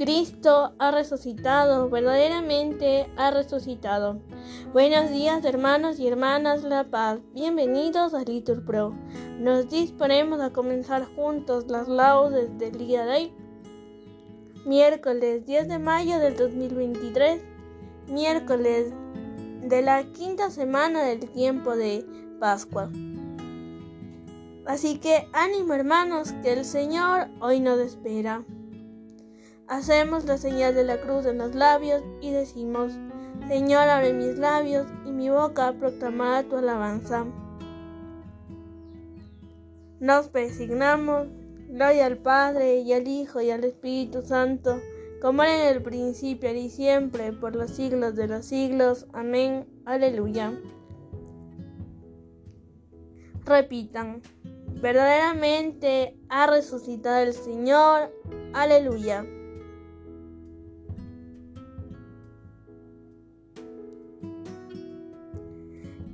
Cristo ha resucitado, verdaderamente ha resucitado. Buenos días hermanos y hermanas La Paz, bienvenidos a Litur Pro. Nos disponemos a comenzar juntos las laudes del día de hoy, miércoles 10 de mayo del 2023, miércoles de la quinta semana del tiempo de Pascua. Así que ánimo hermanos, que el Señor hoy nos espera. Hacemos la señal de la cruz en los labios y decimos, Señor, abre mis labios y mi boca proclamará tu alabanza. Nos persignamos, gloria al Padre y al Hijo y al Espíritu Santo, como era en el principio y siempre, por los siglos de los siglos. Amén. Aleluya. Repitan, verdaderamente ha resucitado el Señor. Aleluya.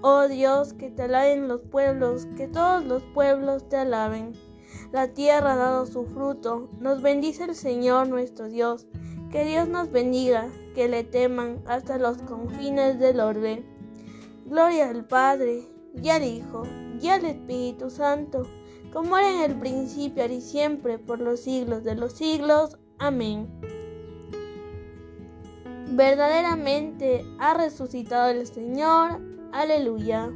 Oh Dios, que te alaben los pueblos, que todos los pueblos te alaben. La tierra ha dado su fruto, nos bendice el Señor nuestro Dios. Que Dios nos bendiga, que le teman hasta los confines del orbe. Gloria al Padre, y al Hijo, y al Espíritu Santo, como era en el principio, y siempre, por los siglos de los siglos. Amén. Verdaderamente ha resucitado el Señor Aleluya.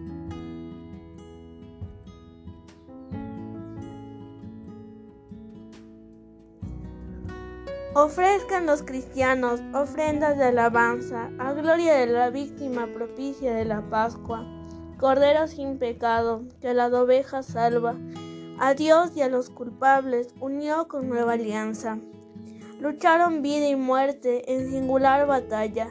Ofrezcan los cristianos ofrendas de alabanza a gloria de la víctima propicia de la Pascua, Cordero sin pecado, que las ovejas salva, a Dios y a los culpables unió con nueva alianza. Lucharon vida y muerte en singular batalla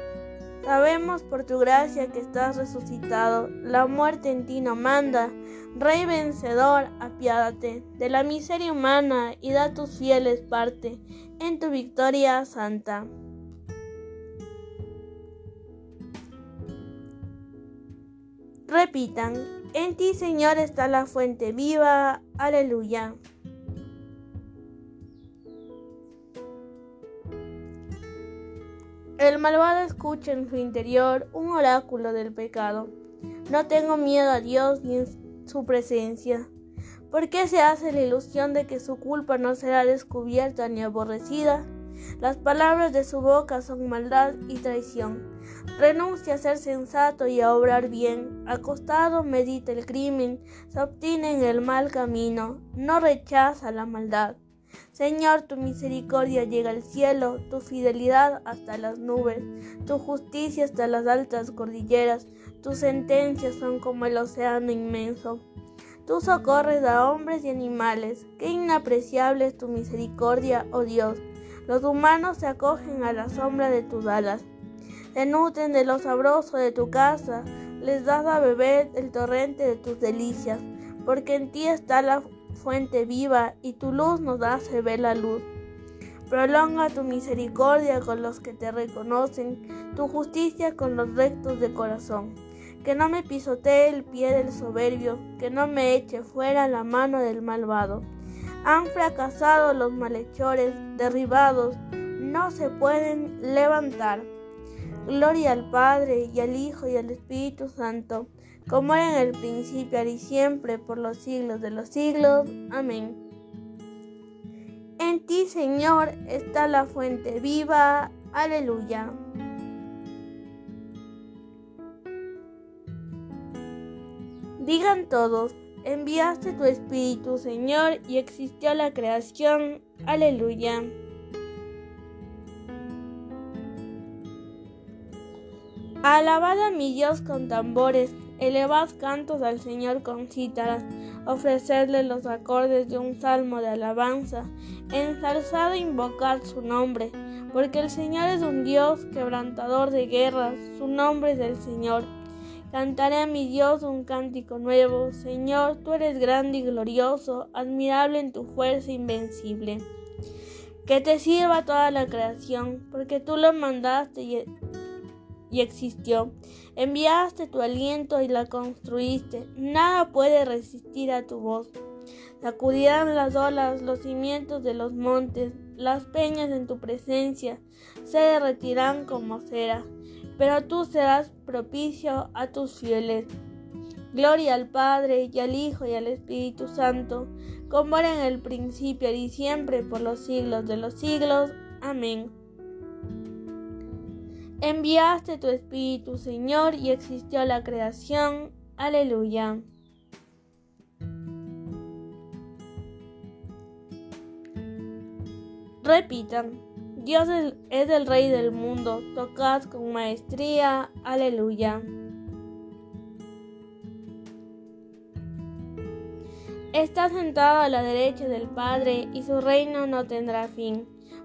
Sabemos por tu gracia que estás resucitado, la muerte en ti no manda. Rey vencedor, apiádate de la miseria humana y da tus fieles parte en tu victoria santa. Repitan, en ti Señor está la fuente viva, aleluya. El malvado escucha en su interior un oráculo del pecado. No tengo miedo a Dios ni en su presencia. ¿Por qué se hace la ilusión de que su culpa no será descubierta ni aborrecida? Las palabras de su boca son maldad y traición. Renuncia a ser sensato y a obrar bien. Acostado medita el crimen, se obtiene en el mal camino, no rechaza la maldad. Señor, tu misericordia llega al cielo, tu fidelidad hasta las nubes, tu justicia hasta las altas cordilleras, tus sentencias son como el océano inmenso. Tú socorres a hombres y animales, qué inapreciable es tu misericordia, oh Dios. Los humanos se acogen a la sombra de tus alas, se nutren de lo sabroso de tu casa, les das a beber el torrente de tus delicias, porque en ti está la fuente viva, y tu luz nos hace ver la luz. Prolonga tu misericordia con los que te reconocen, tu justicia con los rectos de corazón. Que no me pisotee el pie del soberbio, que no me eche fuera la mano del malvado. Han fracasado los malhechores, derribados, no se pueden levantar. Gloria al Padre y al Hijo y al Espíritu Santo como era en el principio, y siempre, por los siglos de los siglos. Amén. En ti, Señor, está la fuente viva. Aleluya. Digan todos, enviaste tu Espíritu, Señor, y existió la creación. Aleluya. Alabad a mi Dios con tambores, elevad cantos al Señor con cítaras, ofrecedle los acordes de un salmo de alabanza, ensalzad e invocad su nombre, porque el Señor es un Dios quebrantador de guerras, su nombre es el Señor. Cantaré a mi Dios un cántico nuevo, Señor, tú eres grande y glorioso, admirable en tu fuerza invencible. Que te sirva toda la creación, porque tú lo mandaste y y existió. Enviaste tu aliento y la construiste. Nada puede resistir a tu voz. Sacudirán las olas, los cimientos de los montes, las peñas en tu presencia se derretirán como cera, pero tú serás propicio a tus fieles. Gloria al Padre y al Hijo y al Espíritu Santo, como era en el principio y siempre por los siglos de los siglos. Amén. Enviaste tu Espíritu, Señor, y existió la creación. Aleluya. Repitan, Dios es el Rey del mundo, tocad con maestría. Aleluya. Está sentado a la derecha del Padre y su reino no tendrá fin.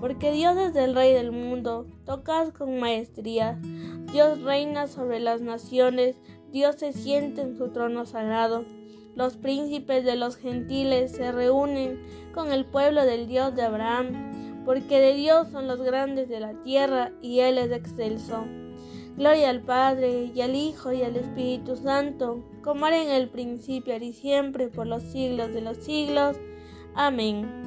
porque Dios es el Rey del mundo, tocad con maestría. Dios reina sobre las naciones, Dios se siente en su trono sagrado. Los príncipes de los gentiles se reúnen con el pueblo del Dios de Abraham, porque de Dios son los grandes de la tierra y Él es excelso. Gloria al Padre, y al Hijo, y al Espíritu Santo, como era en el principio, y siempre, por los siglos de los siglos. Amén.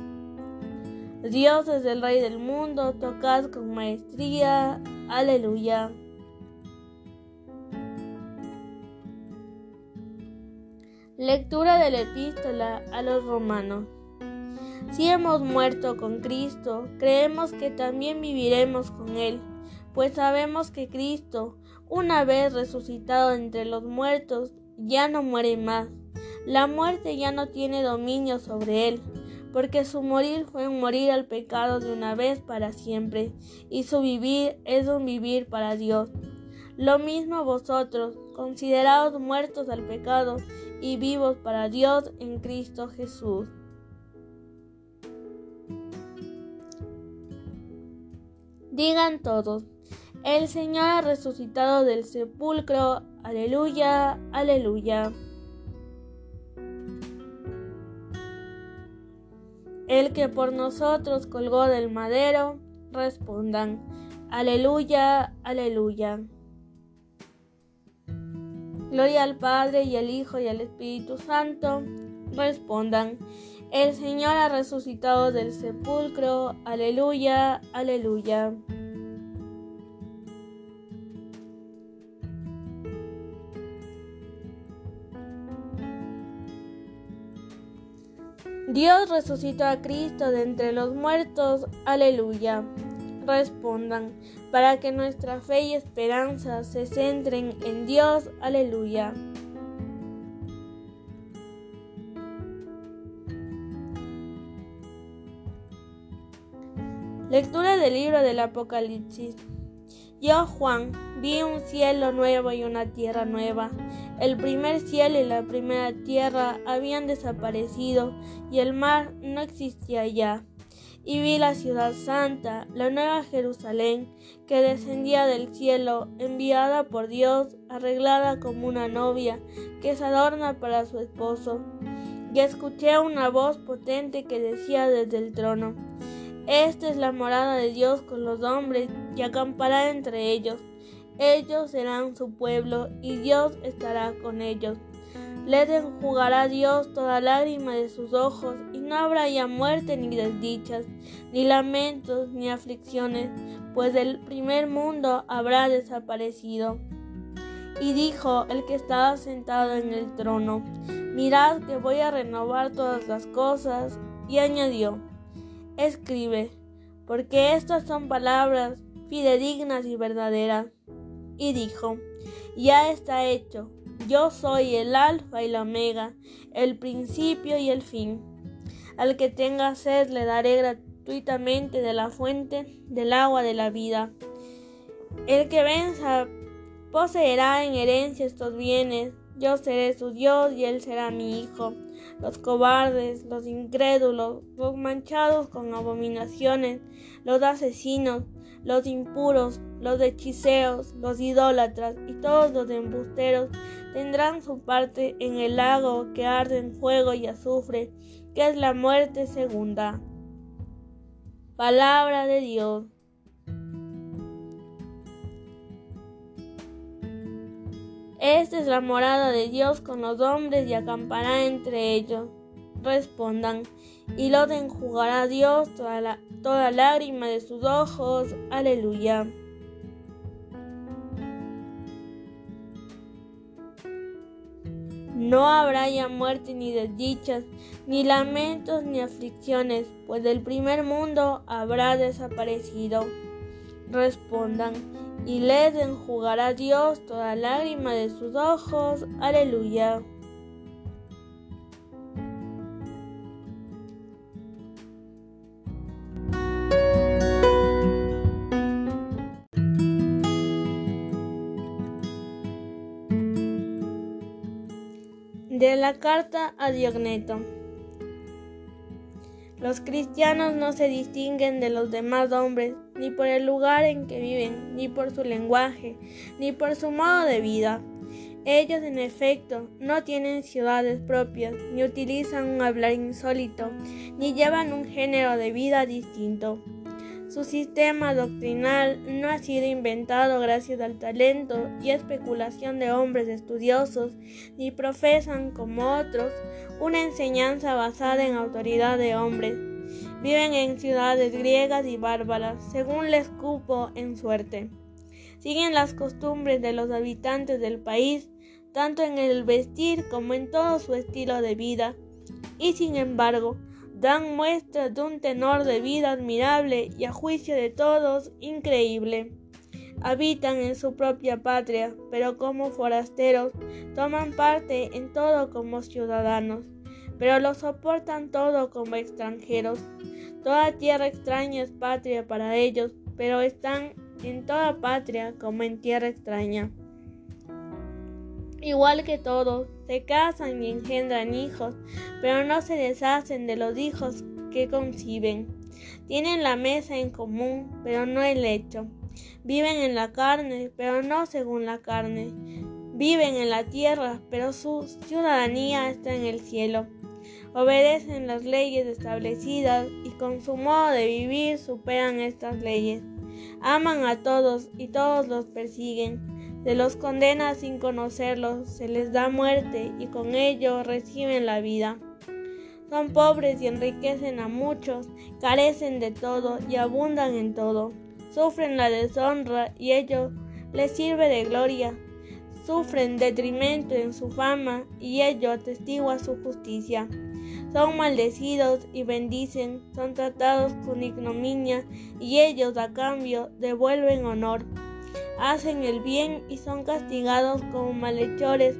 Dios es el Rey del mundo, tocad con maestría. Aleluya. Lectura de la epístola a los romanos. Si hemos muerto con Cristo, creemos que también viviremos con Él, pues sabemos que Cristo, una vez resucitado entre los muertos, ya no muere más. La muerte ya no tiene dominio sobre Él porque su morir fue un morir al pecado de una vez para siempre, y su vivir es un vivir para Dios. Lo mismo vosotros, considerados muertos al pecado y vivos para Dios en Cristo Jesús. Digan todos, el Señor ha resucitado del sepulcro, aleluya, aleluya. El que por nosotros colgó del madero, respondan, aleluya, aleluya. Gloria al Padre y al Hijo y al Espíritu Santo, respondan, el Señor ha resucitado del sepulcro, aleluya, aleluya. Dios resucitó a Cristo de entre los muertos. Aleluya. Respondan, para que nuestra fe y esperanza se centren en Dios. Aleluya. Lectura del libro del Apocalipsis. Yo, Juan, vi un cielo nuevo y una tierra nueva. El primer cielo y la primera tierra habían desaparecido y el mar no existía ya. Y vi la ciudad santa, la nueva Jerusalén, que descendía del cielo, enviada por Dios, arreglada como una novia, que se adorna para su esposo. Y escuché una voz potente que decía desde el trono, esta es la morada de Dios con los hombres y acampará entre ellos. Ellos serán su pueblo y Dios estará con ellos. Les enjugará Dios toda lágrima de sus ojos, y no habrá ya muerte ni desdichas, ni lamentos, ni aflicciones, pues el primer mundo habrá desaparecido. Y dijo el que estaba sentado en el trono, mirad que voy a renovar todas las cosas. Y añadió, escribe, porque estas son palabras fidedignas y verdaderas. Y dijo, ya está hecho yo soy el alfa y la omega, el principio y el fin. Al que tenga sed le daré gratuitamente de la fuente del agua de la vida. El que venza poseerá en herencia estos bienes. Yo seré su Dios y él será mi hijo. Los cobardes, los incrédulos, los manchados con abominaciones, los asesinos, los impuros, los hechiceros, los idólatras y todos los embusteros tendrán su parte en el lago que arde en fuego y azufre, que es la muerte segunda. Palabra de Dios. Esta es la morada de Dios con los hombres y acampará entre ellos. Respondan, y lo enjugará Dios toda, toda lágrima de sus ojos. Aleluya. No habrá ya muerte ni desdichas, ni lamentos ni aflicciones, pues del primer mundo habrá desaparecido. Respondan, y les enjugará Dios toda lágrima de sus ojos. Aleluya. De la carta a Diogneto. Los cristianos no se distinguen de los demás hombres, ni por el lugar en que viven, ni por su lenguaje, ni por su modo de vida. Ellos, en efecto, no tienen ciudades propias, ni utilizan un hablar insólito, ni llevan un género de vida distinto. Su sistema doctrinal no ha sido inventado gracias al talento y especulación de hombres estudiosos, ni profesan, como otros, una enseñanza basada en autoridad de hombres. Viven en ciudades griegas y bárbaras, según les cupo en suerte. Siguen las costumbres de los habitantes del país, tanto en el vestir como en todo su estilo de vida, y sin embargo, dan muestras de un tenor de vida admirable y a juicio de todos increíble. Habitan en su propia patria, pero como forasteros toman parte en todo como ciudadanos, pero lo soportan todo como extranjeros. Toda tierra extraña es patria para ellos, pero están en toda patria como en tierra extraña. Igual que todos, se casan y engendran hijos, pero no se deshacen de los hijos que conciben. Tienen la mesa en común, pero no el lecho. Viven en la carne, pero no según la carne. Viven en la tierra, pero su ciudadanía está en el cielo. Obedecen las leyes establecidas con su modo de vivir superan estas leyes. Aman a todos y todos los persiguen se los condena sin conocerlos, se les da muerte y con ello reciben la vida. Son pobres y enriquecen a muchos, carecen de todo y abundan en todo. Sufren la deshonra y ello les sirve de gloria. Sufren detrimento en su fama y ello atestigua su justicia. Son maldecidos y bendicen, son tratados con ignominia y ellos a cambio devuelven honor hacen el bien y son castigados como malhechores,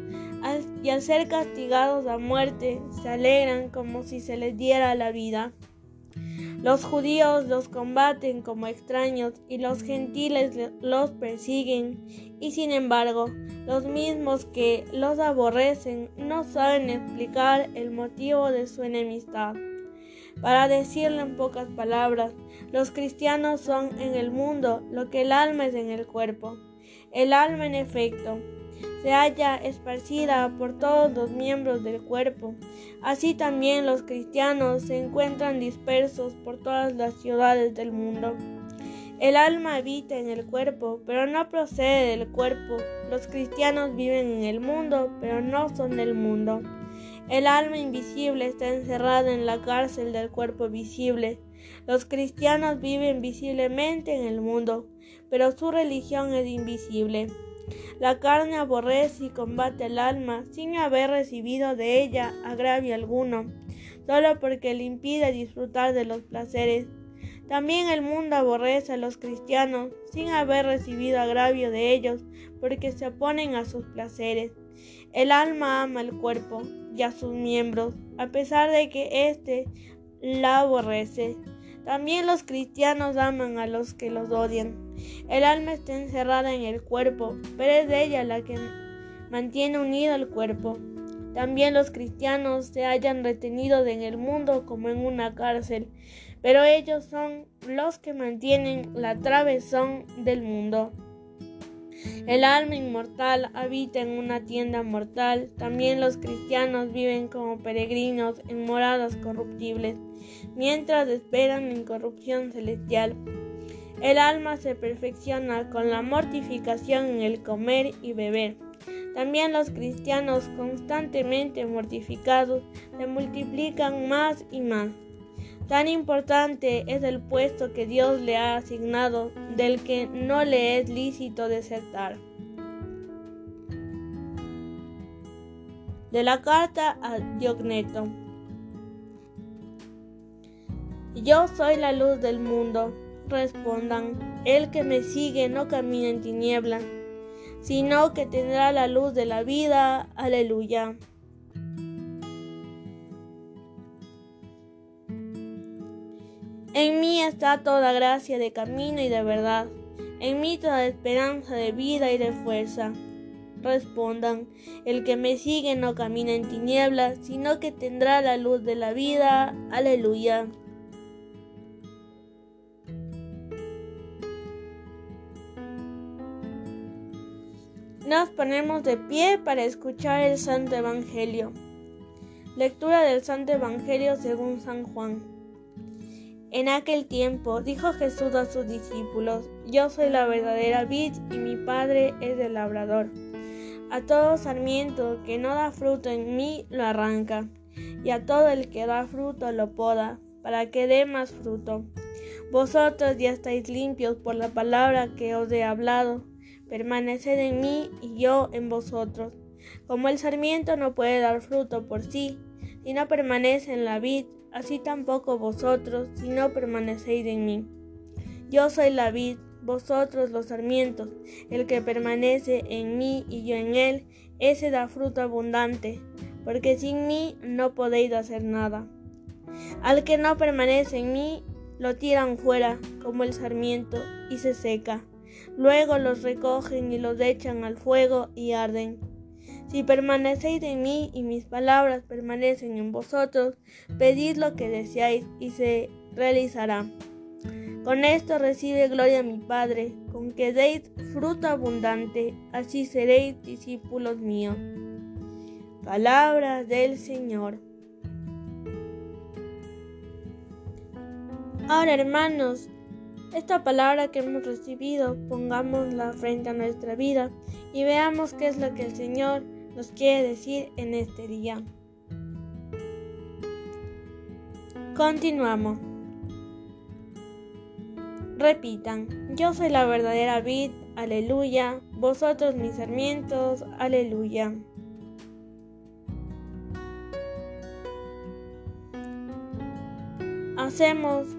y al ser castigados a muerte se alegran como si se les diera la vida. Los judíos los combaten como extraños y los gentiles los persiguen, y sin embargo, los mismos que los aborrecen no saben explicar el motivo de su enemistad. Para decirlo en pocas palabras, los cristianos son en el mundo lo que el alma es en el cuerpo. El alma, en efecto, se halla esparcida por todos los miembros del cuerpo. Así también los cristianos se encuentran dispersos por todas las ciudades del mundo. El alma habita en el cuerpo, pero no procede del cuerpo. Los cristianos viven en el mundo, pero no son del mundo. El alma invisible está encerrada en la cárcel del cuerpo visible. Los cristianos viven visiblemente en el mundo, pero su religión es invisible. La carne aborrece y combate al alma sin haber recibido de ella agravio alguno, solo porque le impide disfrutar de los placeres. También el mundo aborrece a los cristianos sin haber recibido agravio de ellos, porque se oponen a sus placeres. El alma ama el cuerpo y a sus miembros, a pesar de que éste la aborrece. También los cristianos aman a los que los odian. El alma está encerrada en el cuerpo, pero es ella la que mantiene unido al cuerpo. También los cristianos se hallan retenidos en el mundo como en una cárcel, pero ellos son los que mantienen la travesón del mundo. El alma inmortal habita en una tienda mortal. También los cristianos viven como peregrinos en moradas corruptibles, mientras esperan la incorrupción celestial. El alma se perfecciona con la mortificación en el comer y beber. También los cristianos constantemente mortificados se multiplican más y más. Tan importante es el puesto que Dios le ha asignado, del que no le es lícito desertar. De la carta a Diogneto. Yo soy la luz del mundo. Respondan, el que me sigue no camina en tinieblas, sino que tendrá la luz de la vida. Aleluya. En mí está toda gracia de camino y de verdad, en mí toda esperanza de vida y de fuerza. Respondan, el que me sigue no camina en tinieblas, sino que tendrá la luz de la vida. Aleluya. Ponemos de pie para escuchar el Santo Evangelio. Lectura del Santo Evangelio según San Juan. En aquel tiempo dijo Jesús a sus discípulos, Yo soy la verdadera vid y mi Padre es el labrador. A todo sarmiento que no da fruto en mí lo arranca, y a todo el que da fruto lo poda, para que dé más fruto. Vosotros ya estáis limpios por la palabra que os he hablado. Permaneced en mí y yo en vosotros. Como el sarmiento no puede dar fruto por sí, si no permanece en la vid, así tampoco vosotros, si no permanecéis en mí. Yo soy la vid, vosotros los sarmientos, el que permanece en mí y yo en él, ese da fruto abundante, porque sin mí no podéis hacer nada. Al que no permanece en mí, lo tiran fuera como el sarmiento y se seca. Luego los recogen y los echan al fuego y arden. Si permanecéis en mí y mis palabras permanecen en vosotros, pedid lo que deseáis y se realizará. Con esto recibe gloria mi Padre, con que deis fruto abundante, así seréis discípulos míos. Palabras del Señor. Ahora, hermanos, esta palabra que hemos recibido, pongámosla frente a nuestra vida y veamos qué es lo que el Señor nos quiere decir en este día. Continuamos. Repitan, yo soy la verdadera vid, aleluya, vosotros mis sarmientos, aleluya. Hacemos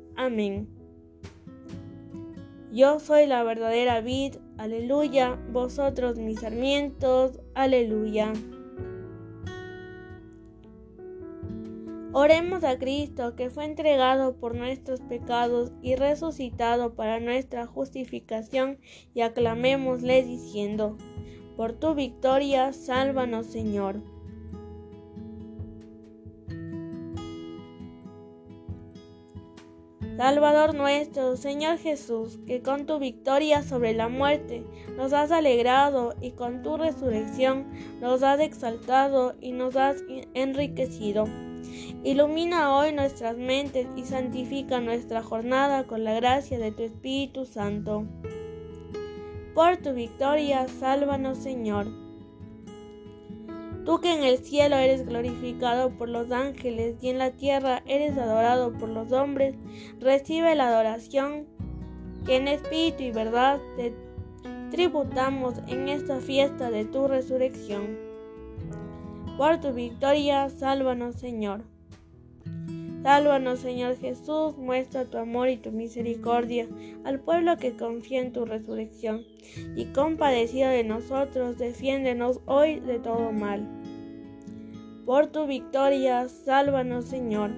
Amén. Yo soy la verdadera vid, aleluya, vosotros mis sarmientos, aleluya. Oremos a Cristo, que fue entregado por nuestros pecados y resucitado para nuestra justificación, y aclamémosle diciendo, por tu victoria, sálvanos Señor. Salvador nuestro, Señor Jesús, que con tu victoria sobre la muerte nos has alegrado y con tu resurrección nos has exaltado y nos has enriquecido. Ilumina hoy nuestras mentes y santifica nuestra jornada con la gracia de tu Espíritu Santo. Por tu victoria, sálvanos Señor. Tú que en el cielo eres glorificado por los ángeles y en la tierra eres adorado por los hombres, recibe la adoración que en espíritu y verdad te tributamos en esta fiesta de tu resurrección. Por tu victoria, sálvanos Señor. Sálvanos, Señor Jesús, muestra tu amor y tu misericordia al pueblo que confía en tu resurrección, y compadecido de nosotros, defiéndenos hoy de todo mal. Por tu victoria, sálvanos, Señor.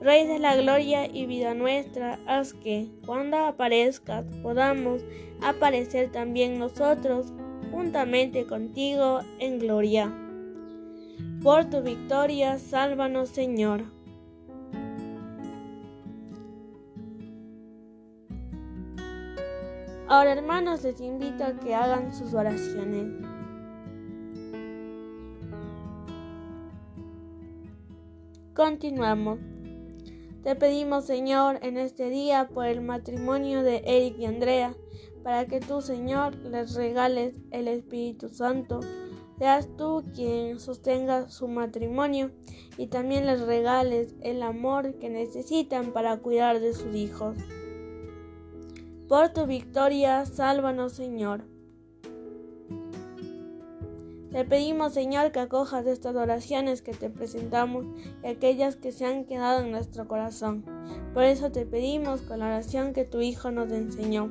Rey de la gloria y vida nuestra, haz que, cuando aparezcas, podamos aparecer también nosotros, juntamente contigo, en gloria. Por tu victoria, sálvanos Señor. Ahora hermanos les invito a que hagan sus oraciones. Continuamos. Te pedimos Señor en este día por el matrimonio de Eric y Andrea, para que tú Señor les regales el Espíritu Santo Seas tú quien sostenga su matrimonio y también les regales el amor que necesitan para cuidar de sus hijos. Por tu victoria, sálvanos, Señor. Te pedimos, Señor, que acojas estas oraciones que te presentamos y aquellas que se han quedado en nuestro corazón. Por eso te pedimos con la oración que tu Hijo nos enseñó.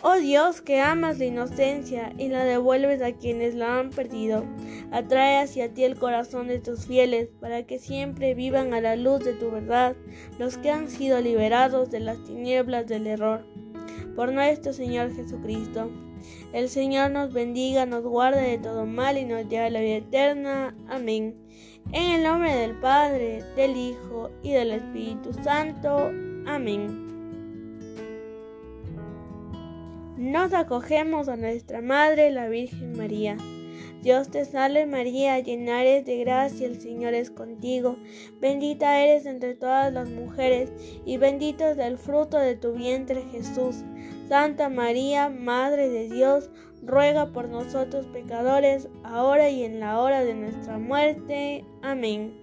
Oh Dios, que amas la inocencia y la devuelves a quienes la han perdido, atrae hacia ti el corazón de tus fieles, para que siempre vivan a la luz de tu verdad los que han sido liberados de las tinieblas del error. Por nuestro Señor Jesucristo. El Señor nos bendiga, nos guarde de todo mal y nos lleve a la vida eterna. Amén. En el nombre del Padre, del Hijo y del Espíritu Santo. Amén. Nos acogemos a nuestra Madre, la Virgen María. Dios te salve María, llena eres de gracia, el Señor es contigo. Bendita eres entre todas las mujeres, y bendito es el fruto de tu vientre Jesús. Santa María, Madre de Dios, ruega por nosotros pecadores, ahora y en la hora de nuestra muerte. Amén.